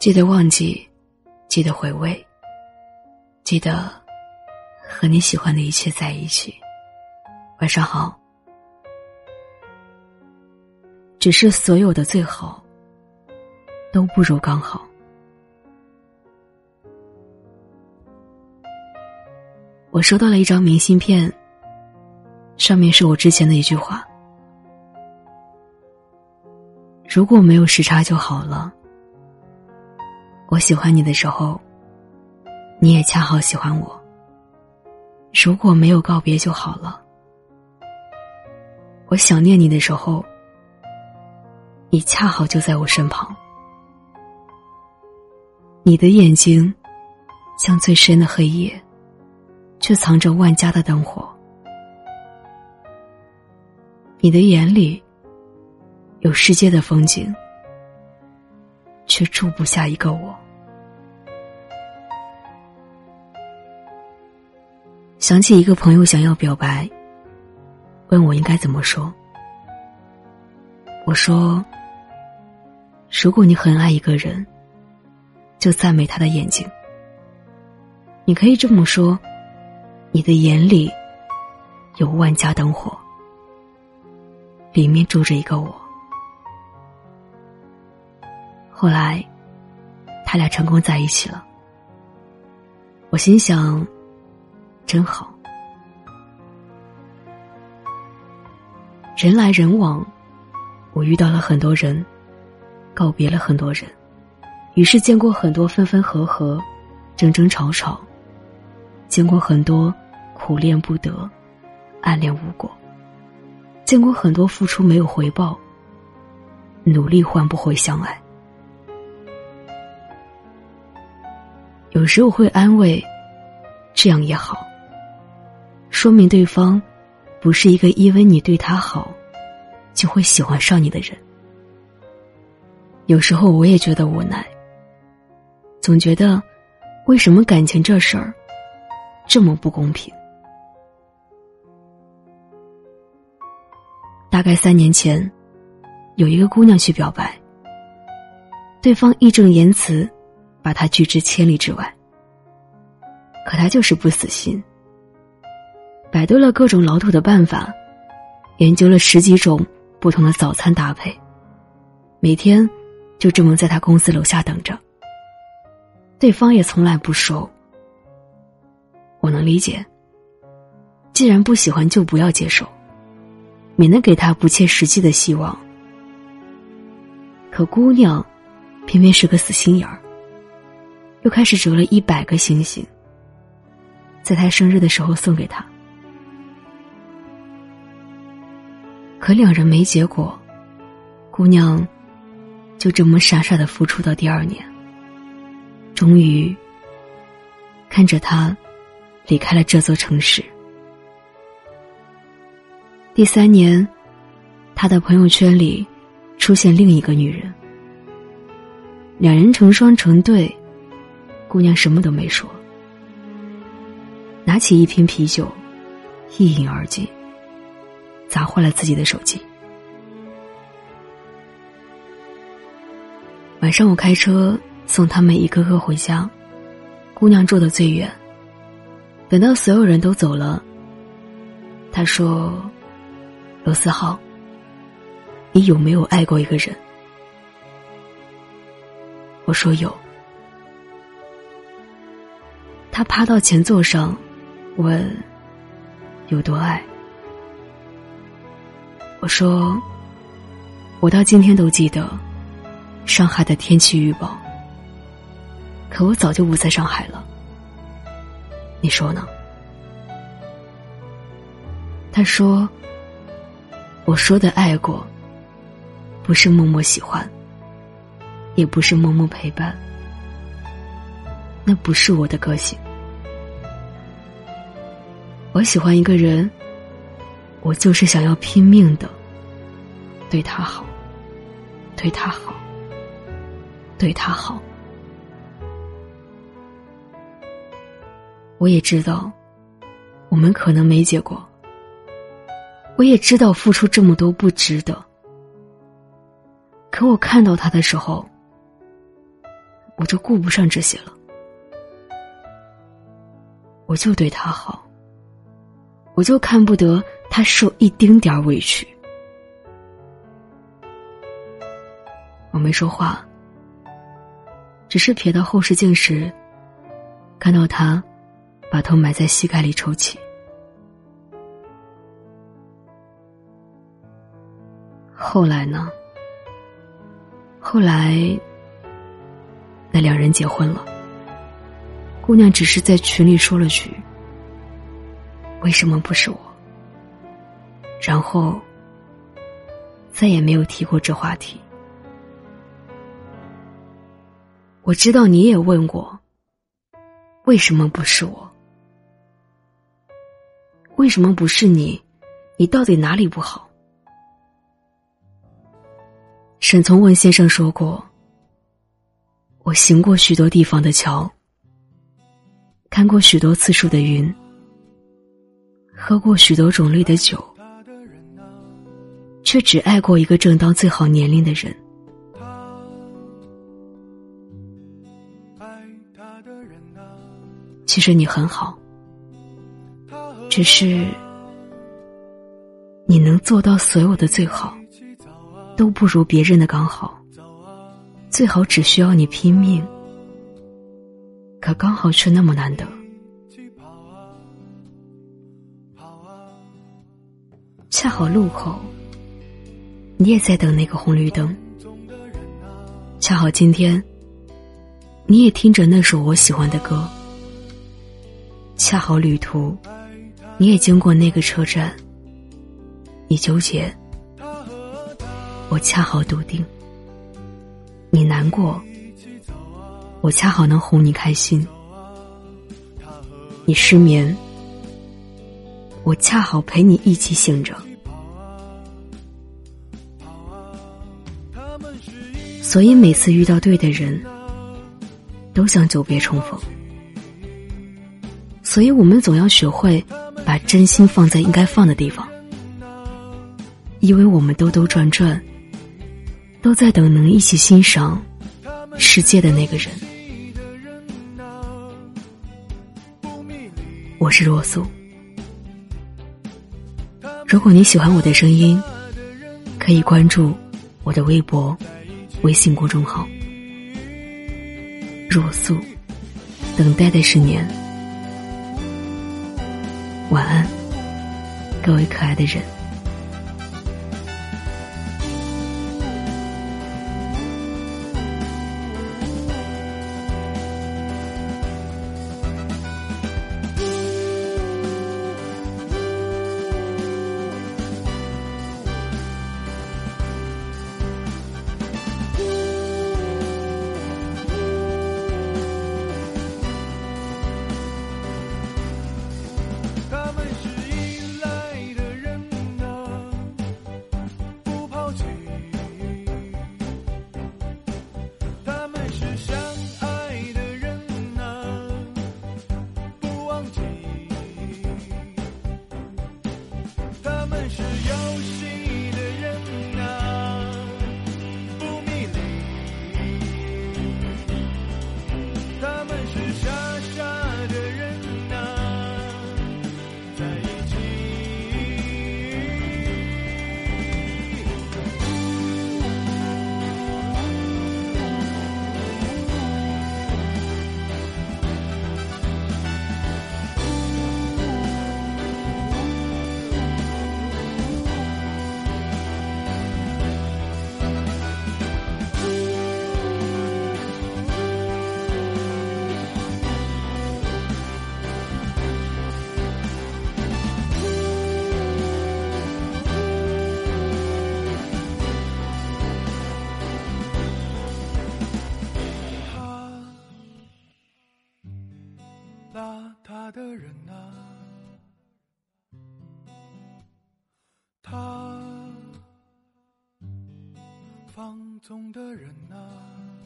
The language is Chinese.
记得忘记，记得回味，记得和你喜欢的一切在一起。晚上好。只是所有的最好都不如刚好。我收到了一张明信片，上面是我之前的一句话：“如果没有时差就好了。”我喜欢你的时候，你也恰好喜欢我。如果没有告别就好了。我想念你的时候，你恰好就在我身旁。你的眼睛像最深的黑夜，却藏着万家的灯火。你的眼里有世界的风景。却住不下一个我。想起一个朋友想要表白，问我应该怎么说。我说：“如果你很爱一个人，就赞美他的眼睛。你可以这么说：你的眼里有万家灯火，里面住着一个我。”后来，他俩成功在一起了。我心想，真好。人来人往，我遇到了很多人，告别了很多人，于是见过很多分分合合、争争吵吵，见过很多苦恋不得、暗恋无果，见过很多付出没有回报、努力换不回相爱。有时我会安慰，这样也好。说明对方不是一个因为你对他好，就会喜欢上你的人。有时候我也觉得无奈，总觉得为什么感情这事儿这么不公平？大概三年前，有一个姑娘去表白，对方义正言辞。把他拒之千里之外，可他就是不死心。百度了各种老土的办法，研究了十几种不同的早餐搭配，每天就这么在他公司楼下等着。对方也从来不说。我能理解，既然不喜欢，就不要接受，免得给他不切实际的希望。可姑娘，偏偏是个死心眼儿。又开始折了一百个星星，在他生日的时候送给他。可两人没结果，姑娘就这么傻傻的付出到第二年，终于看着他离开了这座城市。第三年，他的朋友圈里出现另一个女人，两人成双成对。姑娘什么都没说，拿起一瓶啤酒，一饮而尽，砸坏了自己的手机。晚上我开车送他们一个个回家，姑娘住的最远。等到所有人都走了，他说：“罗思浩，你有没有爱过一个人？”我说有。他趴到前座上，问：“有多爱？”我说：“我到今天都记得上海的天气预报。可我早就不在上海了。你说呢？”他说：“我说的爱过，不是默默喜欢，也不是默默陪伴，那不是我的个性。”我喜欢一个人，我就是想要拼命的对他好，对他好，对他好。我也知道，我们可能没结果。我也知道付出这么多不值得。可我看到他的时候，我就顾不上这些了。我就对他好，我就看不得他受一丁点儿委屈。我没说话，只是瞥到后视镜时，看到他把头埋在膝盖里抽泣。后来呢？后来，那两人结婚了。姑娘只是在群里说了句：“为什么不是我？”然后再也没有提过这话题。我知道你也问过：“为什么不是我？为什么不是你？你到底哪里不好？”沈从文先生说过：“我行过许多地方的桥。”看过许多次数的云，喝过许多种类的酒，却只爱过一个正当最好年龄的人。其实你很好，只是你能做到所有的最好，都不如别人的刚好。最好只需要你拼命。可刚好却那么难得，恰好路口，你也在等那个红绿灯。恰好今天，你也听着那首我喜欢的歌。恰好旅途，你也经过那个车站。你纠结，我恰好笃定。你难过。我恰好能哄你开心，你失眠，我恰好陪你一起醒着。所以每次遇到对的人，都想久别重逢。所以我们总要学会把真心放在应该放的地方，因为我们兜兜转转，都在等能一起欣赏世界的那个人。我是若素。如果你喜欢我的声音，可以关注我的微博、微信公众号“若素”。等待的十年。晚安，各位可爱的人。放纵的人啊。